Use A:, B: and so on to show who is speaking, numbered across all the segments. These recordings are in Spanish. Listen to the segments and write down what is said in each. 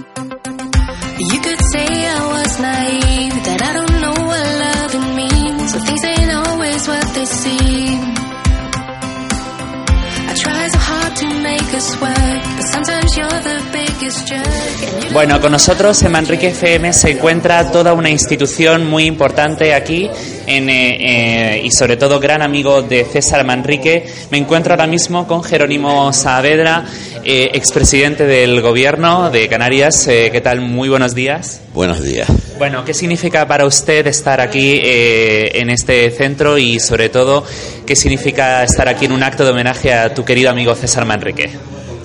A: You could say I was naive, that I don't know what loving means. So things ain't always what they seem. I try so hard to make us work, but sometimes you're the
B: Bueno, con nosotros en Manrique FM se encuentra toda una institución muy importante aquí en, eh, eh, y sobre todo gran amigo de César Manrique. Me encuentro ahora mismo con Jerónimo Saavedra, eh, expresidente del gobierno de Canarias. Eh, ¿Qué tal? Muy buenos días.
C: Buenos días.
B: Bueno, ¿qué significa para usted estar aquí en este centro y sobre todo qué significa estar aquí en un acto de homenaje a tu querido amigo César Manrique?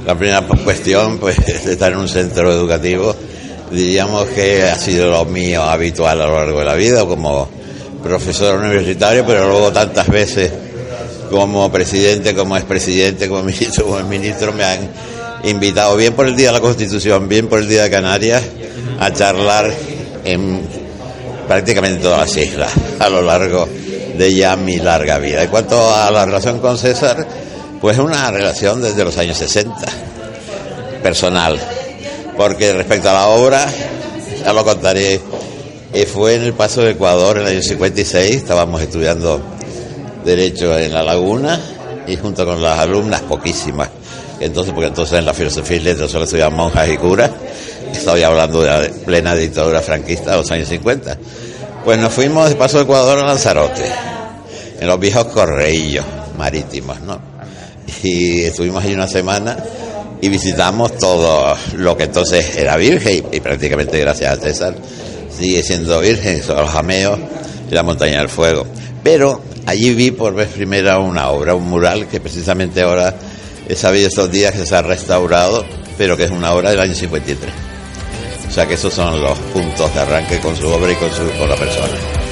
C: La primera cuestión, pues, es estar en un centro educativo. Diríamos que ha sido lo mío habitual a lo largo de la vida como profesor universitario, pero luego tantas veces como presidente, como expresidente, como ministro, como ministro, me han invitado, bien por el Día de la Constitución, bien por el Día de Canarias, a charlar en prácticamente todas las islas a lo largo de ya mi larga vida. En cuanto a la relación con César, pues es una relación desde los años 60, personal, porque respecto a la obra, ya lo contaré, eh, fue en el Paso de Ecuador en el año 56, estábamos estudiando Derecho en La Laguna y junto con las alumnas, poquísimas, entonces, porque entonces en la filosofía y letras solo estudiaban monjas y curas, estaba hablando de la plena dictadura franquista de los años 50. Pues nos fuimos de Paso de Ecuador a Lanzarote, en los viejos correillos marítimos, ¿no? Y estuvimos ahí una semana y visitamos todo lo que entonces era virgen y, prácticamente gracias a César sigue siendo virgen, son los jameos y la montaña del fuego. Pero allí vi por vez primera una obra, un mural que precisamente ahora he sabido estos días que se ha restaurado, pero que es una obra del año 53. O sea que esos son los puntos de arranque con su obra y con, su, con la persona.